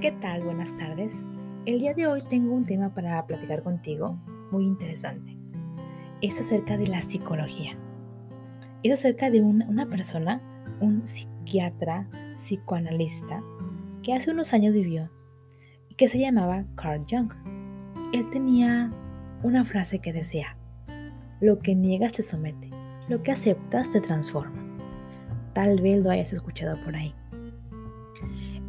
¿Qué tal? Buenas tardes. El día de hoy tengo un tema para platicar contigo muy interesante. Es acerca de la psicología. Es acerca de una, persona, un psiquiatra, psicoanalista, que hace unos años vivió y que se llamaba Carl Jung. Él tenía una frase que decía, lo que niegas te somete, lo que aceptas te transforma. Tal vez lo hayas escuchado por ahí.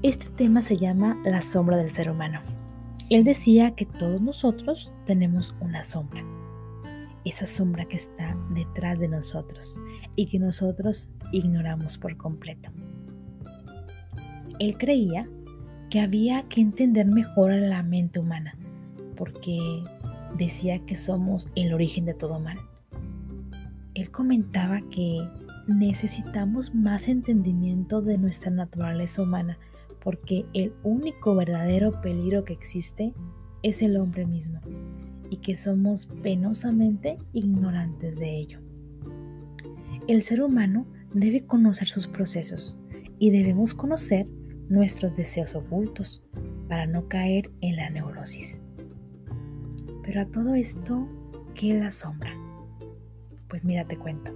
Este tema se llama la sombra del ser humano. Él decía que todos nosotros tenemos una sombra. Esa sombra que está detrás de nosotros y que nosotros ignoramos por completo. Él creía que había que entender mejor a la mente humana, porque decía que somos el origen de todo mal. Él comentaba que necesitamos más entendimiento de nuestra naturaleza humana porque el único verdadero peligro que existe es el hombre mismo y que somos penosamente ignorantes de ello. El ser humano debe conocer sus procesos y debemos conocer nuestros deseos ocultos para no caer en la neurosis. Pero a todo esto, ¿qué es la sombra? Pues mira, te cuento.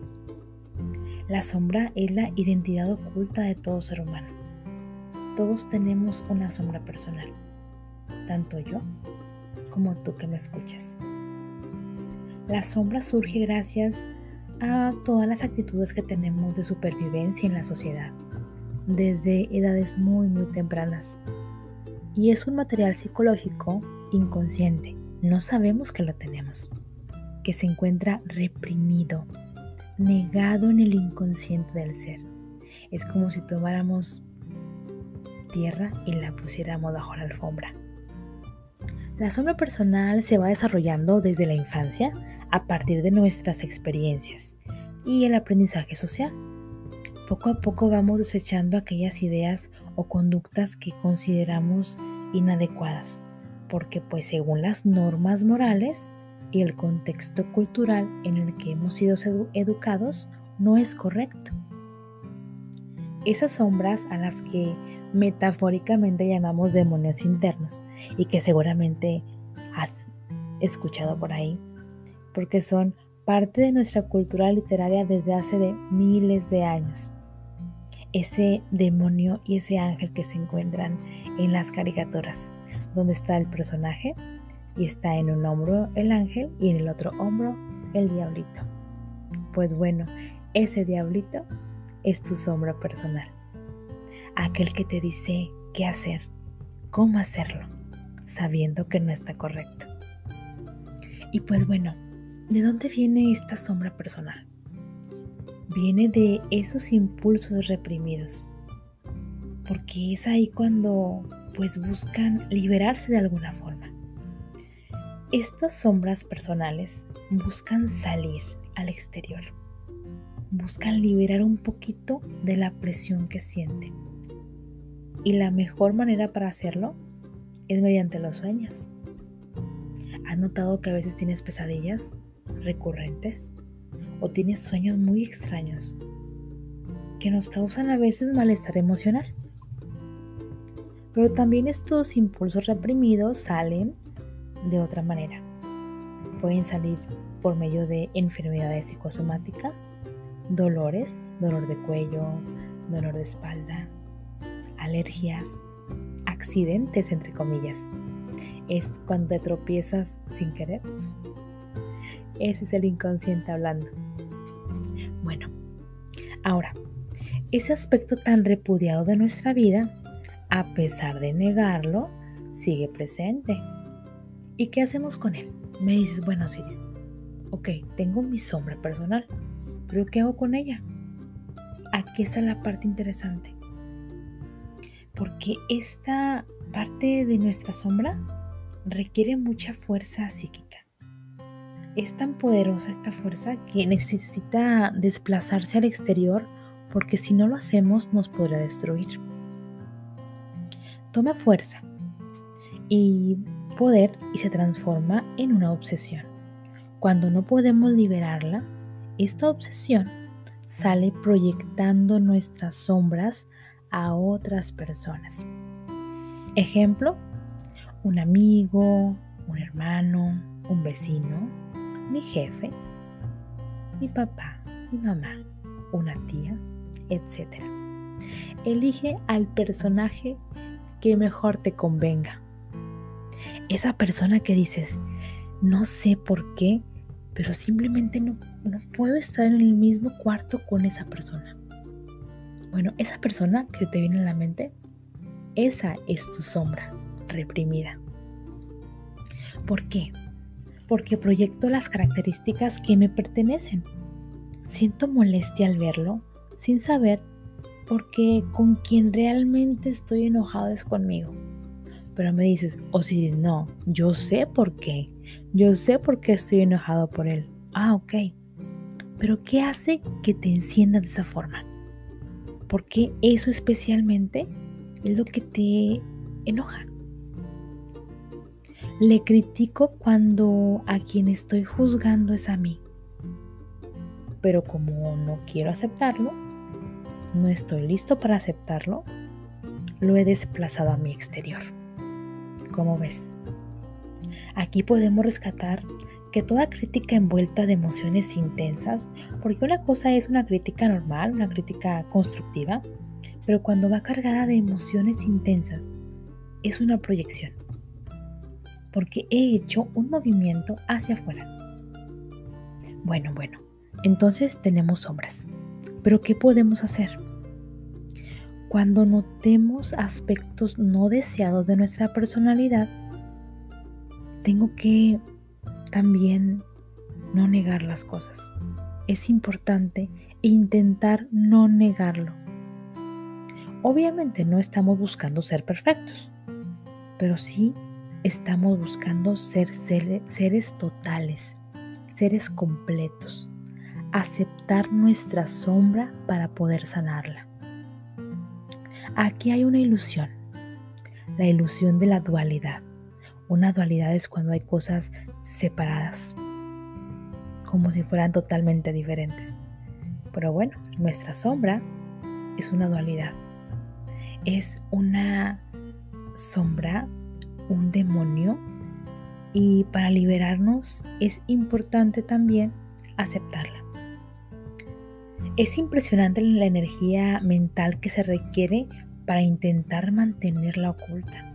La sombra es la identidad oculta de todo ser humano todos tenemos una sombra personal, tanto yo como tú que me escuchas. La sombra surge gracias a todas las actitudes que tenemos de supervivencia en la sociedad, desde edades muy muy tempranas. Y es un material psicológico inconsciente, no sabemos que lo tenemos, que se encuentra reprimido, negado en el inconsciente del ser. Es como si tomáramos tierra y la pusiéramos bajo la alfombra. La sombra personal se va desarrollando desde la infancia a partir de nuestras experiencias y el aprendizaje social. Poco a poco vamos desechando aquellas ideas o conductas que consideramos inadecuadas, porque pues según las normas morales y el contexto cultural en el que hemos sido educados, no es correcto. Esas sombras a las que metafóricamente llamamos demonios internos y que seguramente has escuchado por ahí, porque son parte de nuestra cultura literaria desde hace de miles de años. Ese demonio y ese ángel que se encuentran en las caricaturas, donde está el personaje y está en un hombro el ángel y en el otro hombro el diablito. Pues bueno, ese diablito es tu sombra personal aquel que te dice qué hacer, cómo hacerlo, sabiendo que no está correcto. Y pues bueno, ¿de dónde viene esta sombra personal? Viene de esos impulsos reprimidos, porque es ahí cuando pues buscan liberarse de alguna forma. Estas sombras personales buscan salir al exterior, buscan liberar un poquito de la presión que sienten y la mejor manera para hacerlo es mediante los sueños. ¿Has notado que a veces tienes pesadillas recurrentes o tienes sueños muy extraños que nos causan a veces malestar emocional? Pero también estos impulsos reprimidos salen de otra manera. Pueden salir por medio de enfermedades psicosomáticas, dolores, dolor de cuello, dolor de espalda, alergias, accidentes, entre comillas. Es cuando te tropiezas sin querer. Ese es el inconsciente hablando. Bueno, ahora, ese aspecto tan repudiado de nuestra vida, a pesar de negarlo, sigue presente. ¿Y qué hacemos con él? Me dices, bueno, Siris, ok, tengo mi sombra personal, pero ¿qué hago con ella? Aquí está la parte interesante porque esta parte de nuestra sombra requiere mucha fuerza psíquica. Es tan poderosa esta fuerza que necesita desplazarse al exterior porque si no lo hacemos nos podrá destruir. Toma fuerza y poder y se transforma en una obsesión. Cuando no podemos liberarla, esta obsesión sale proyectando nuestras sombras a otras personas. Ejemplo, un amigo, un hermano, un vecino, mi jefe, mi papá, mi mamá, una tía, etc. Elige al personaje que mejor te convenga. Esa persona que dices, no sé por qué, pero simplemente no, no puedo estar en el mismo cuarto con esa persona. Bueno, esa persona que te viene a la mente, esa es tu sombra reprimida. ¿Por qué? Porque proyecto las características que me pertenecen. Siento molestia al verlo sin saber porque con quien realmente estoy enojado es conmigo. Pero me dices, o si dices, no, yo sé por qué. Yo sé por qué estoy enojado por él. Ah, ok. Pero ¿qué hace que te enciendas de esa forma? Porque eso especialmente es lo que te enoja. Le critico cuando a quien estoy juzgando es a mí. Pero como no quiero aceptarlo, no estoy listo para aceptarlo, lo he desplazado a mi exterior. ¿Cómo ves? Aquí podemos rescatar que toda crítica envuelta de emociones intensas, porque una cosa es una crítica normal, una crítica constructiva, pero cuando va cargada de emociones intensas, es una proyección porque he hecho un movimiento hacia afuera. Bueno, bueno, entonces tenemos sombras. Pero ¿qué podemos hacer? Cuando notemos aspectos no deseados de nuestra personalidad, tengo que también no negar las cosas. Es importante intentar no negarlo. Obviamente no estamos buscando ser perfectos, pero sí estamos buscando ser seres totales, seres completos, aceptar nuestra sombra para poder sanarla. Aquí hay una ilusión, la ilusión de la dualidad. Una dualidad es cuando hay cosas separadas, como si fueran totalmente diferentes. Pero bueno, nuestra sombra es una dualidad. Es una sombra un demonio y para liberarnos es importante también aceptarla. Es impresionante la energía mental que se requiere para intentar mantenerla oculta.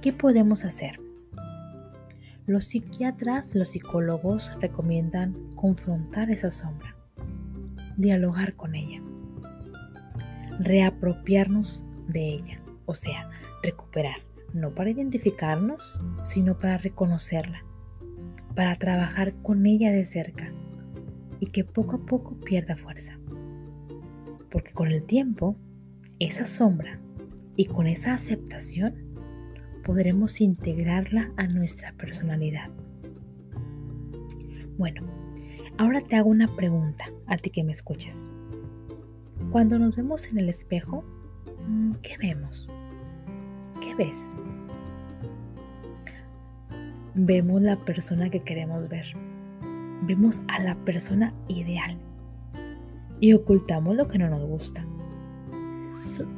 ¿Qué podemos hacer? Los psiquiatras, los psicólogos recomiendan confrontar esa sombra, dialogar con ella, reapropiarnos de ella, o sea, recuperar no para identificarnos, sino para reconocerla, para trabajar con ella de cerca y que poco a poco pierda fuerza. Porque con el tiempo, esa sombra y con esa aceptación, podremos integrarla a nuestra personalidad. Bueno, ahora te hago una pregunta a ti que me escuches. Cuando nos vemos en el espejo, mm, ¿qué vemos? ¿Qué ves? Vemos la persona que queremos ver. Vemos a la persona ideal. Y ocultamos lo que no nos gusta.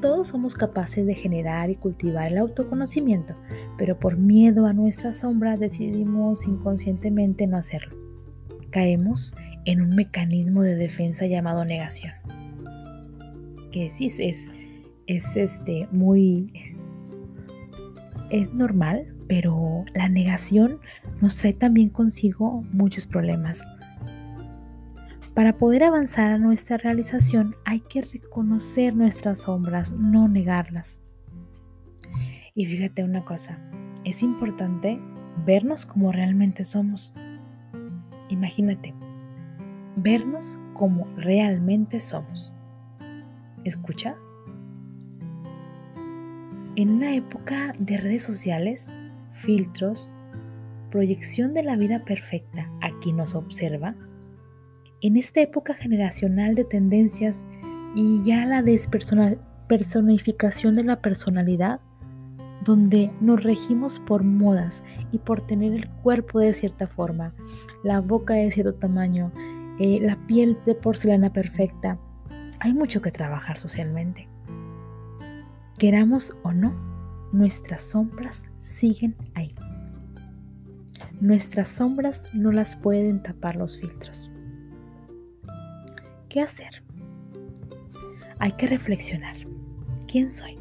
Todos somos capaces de generar y cultivar el autoconocimiento, pero por miedo a nuestras sombras decidimos inconscientemente no hacerlo. Caemos en un mecanismo de defensa llamado negación. Que sí es, es este, muy es normal, pero la negación nos trae también consigo muchos problemas. Para poder avanzar a nuestra realización hay que reconocer nuestras sombras, no negarlas. Y fíjate una cosa, es importante vernos como realmente somos. Imagínate, vernos como realmente somos. ¿Escuchas? En una época de redes sociales, filtros, proyección de la vida perfecta a quien nos observa, en esta época generacional de tendencias y ya la despersonificación de la personalidad, donde nos regimos por modas y por tener el cuerpo de cierta forma, la boca de cierto tamaño, eh, la piel de porcelana perfecta, hay mucho que trabajar socialmente queramos o no, nuestras sombras siguen ahí. Nuestras sombras no las pueden tapar los filtros. ¿Qué hacer? Hay que reflexionar. ¿Quién soy?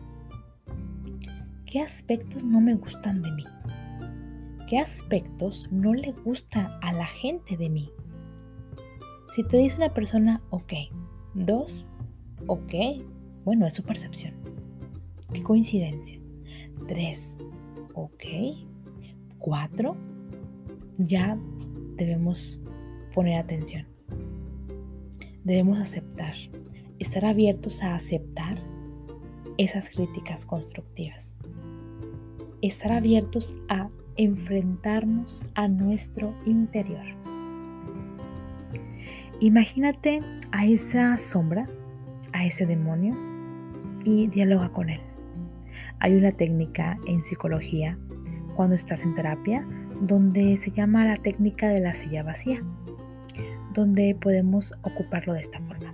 ¿Qué aspectos no me gustan de mí? ¿Qué aspectos no le gustan a la gente de mí? Si te dice una persona, ok, dos, ok, bueno, es su percepción. Qué coincidencia. Tres, ok, cuatro, ya debemos poner atención. Debemos aceptar, estar abiertos a aceptar esas críticas constructivas. Estar abiertos a enfrentarnos a nuestro interior. Imagínate a esa sombra, a ese demonio y dialoga con él. Hay una técnica en psicología cuando estás en terapia donde se llama la técnica de la silla vacía, donde podemos ocuparlo de esta forma.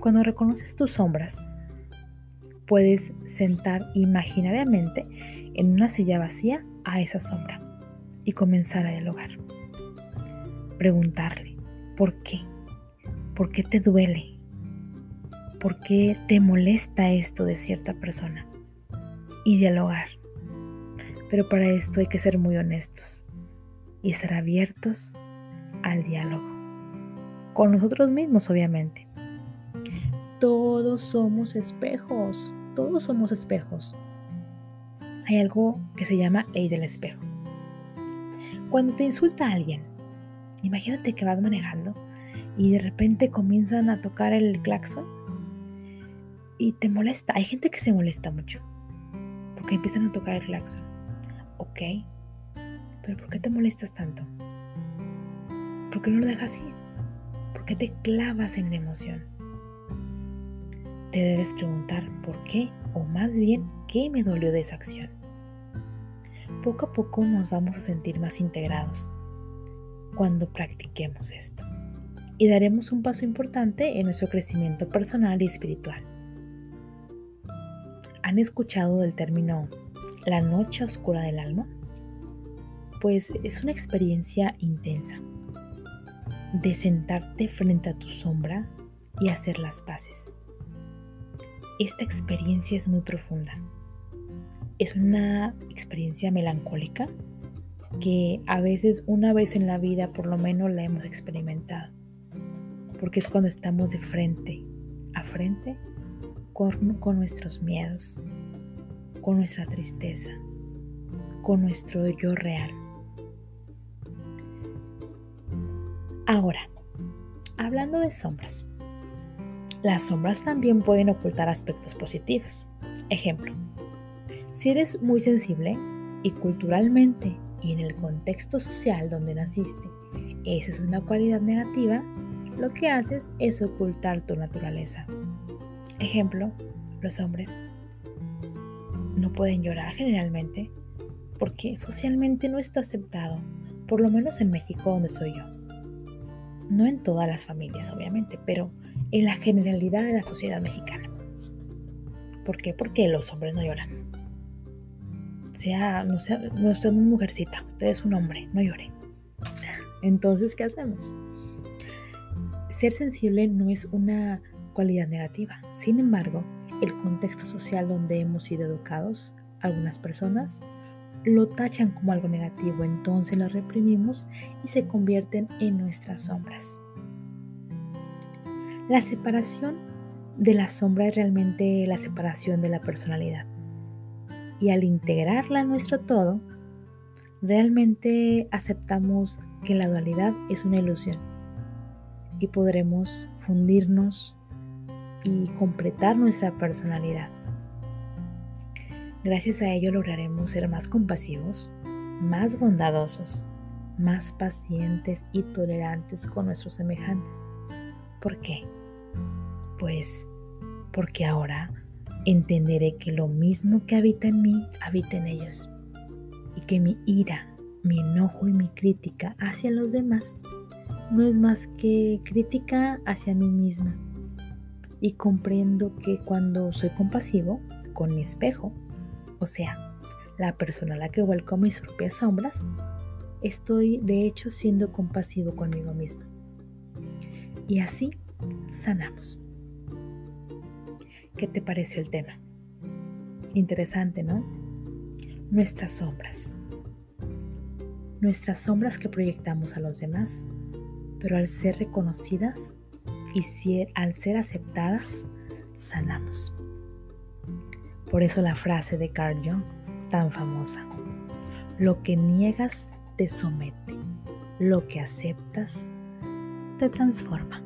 Cuando reconoces tus sombras, puedes sentar imaginariamente en una silla vacía a esa sombra y comenzar a dialogar. Preguntarle, ¿por qué? ¿Por qué te duele? ¿Por qué te molesta esto de cierta persona? Y dialogar. Pero para esto hay que ser muy honestos y estar abiertos al diálogo. Con nosotros mismos, obviamente. Todos somos espejos, todos somos espejos. Hay algo que se llama ley del espejo. Cuando te insulta alguien, imagínate que vas manejando y de repente comienzan a tocar el claxon y te molesta. Hay gente que se molesta mucho porque empiezan a tocar el claxon. Ok, pero ¿por qué te molestas tanto? ¿Por qué no lo dejas ir? ¿Por qué te clavas en la emoción? te debes preguntar por qué o más bien qué me dolió de esa acción. Poco a poco nos vamos a sentir más integrados cuando practiquemos esto y daremos un paso importante en nuestro crecimiento personal y espiritual. ¿Han escuchado del término la noche oscura del alma? Pues es una experiencia intensa de sentarte frente a tu sombra y hacer las paces esta experiencia es muy profunda. Es una experiencia melancólica que a veces una vez en la vida por lo menos la hemos experimentado. Porque es cuando estamos de frente a frente con, con nuestros miedos, con nuestra tristeza, con nuestro yo real. Ahora, hablando de sombras, las sombras también pueden ocultar aspectos positivos. Ejemplo, si eres muy sensible y culturalmente y en el contexto social donde naciste, esa es una cualidad negativa, lo que haces es ocultar tu naturaleza. Ejemplo, los hombres no pueden llorar generalmente porque socialmente no está aceptado, por lo menos en México donde soy yo. No en todas las familias, obviamente, pero en la generalidad de la sociedad mexicana. ¿Por qué? Porque los hombres no lloran. Sea, no sea, no es una mujercita, usted es un hombre, no llore. Entonces, ¿qué hacemos? Ser sensible no es una cualidad negativa. Sin embargo, el contexto social donde hemos sido educados, algunas personas lo tachan como algo negativo, entonces lo reprimimos y se convierten en nuestras sombras. La separación de la sombra es realmente la separación de la personalidad. Y al integrarla a nuestro todo, realmente aceptamos que la dualidad es una ilusión y podremos fundirnos y completar nuestra personalidad. Gracias a ello lograremos ser más compasivos, más bondadosos, más pacientes y tolerantes con nuestros semejantes ¿Por qué? Pues porque ahora entenderé que lo mismo que habita en mí habita en ellos y que mi ira, mi enojo y mi crítica hacia los demás no es más que crítica hacia mí misma. Y comprendo que cuando soy compasivo, con mi espejo, o sea, la persona a la que vuelco mis propias sombras, estoy de hecho siendo compasivo conmigo mismo. Y así sanamos. ¿Qué te pareció el tema? Interesante, ¿no? Nuestras sombras. Nuestras sombras que proyectamos a los demás, pero al ser reconocidas y al ser aceptadas, sanamos. Por eso la frase de Carl Jung, tan famosa, lo que niegas te somete, lo que aceptas te transforma.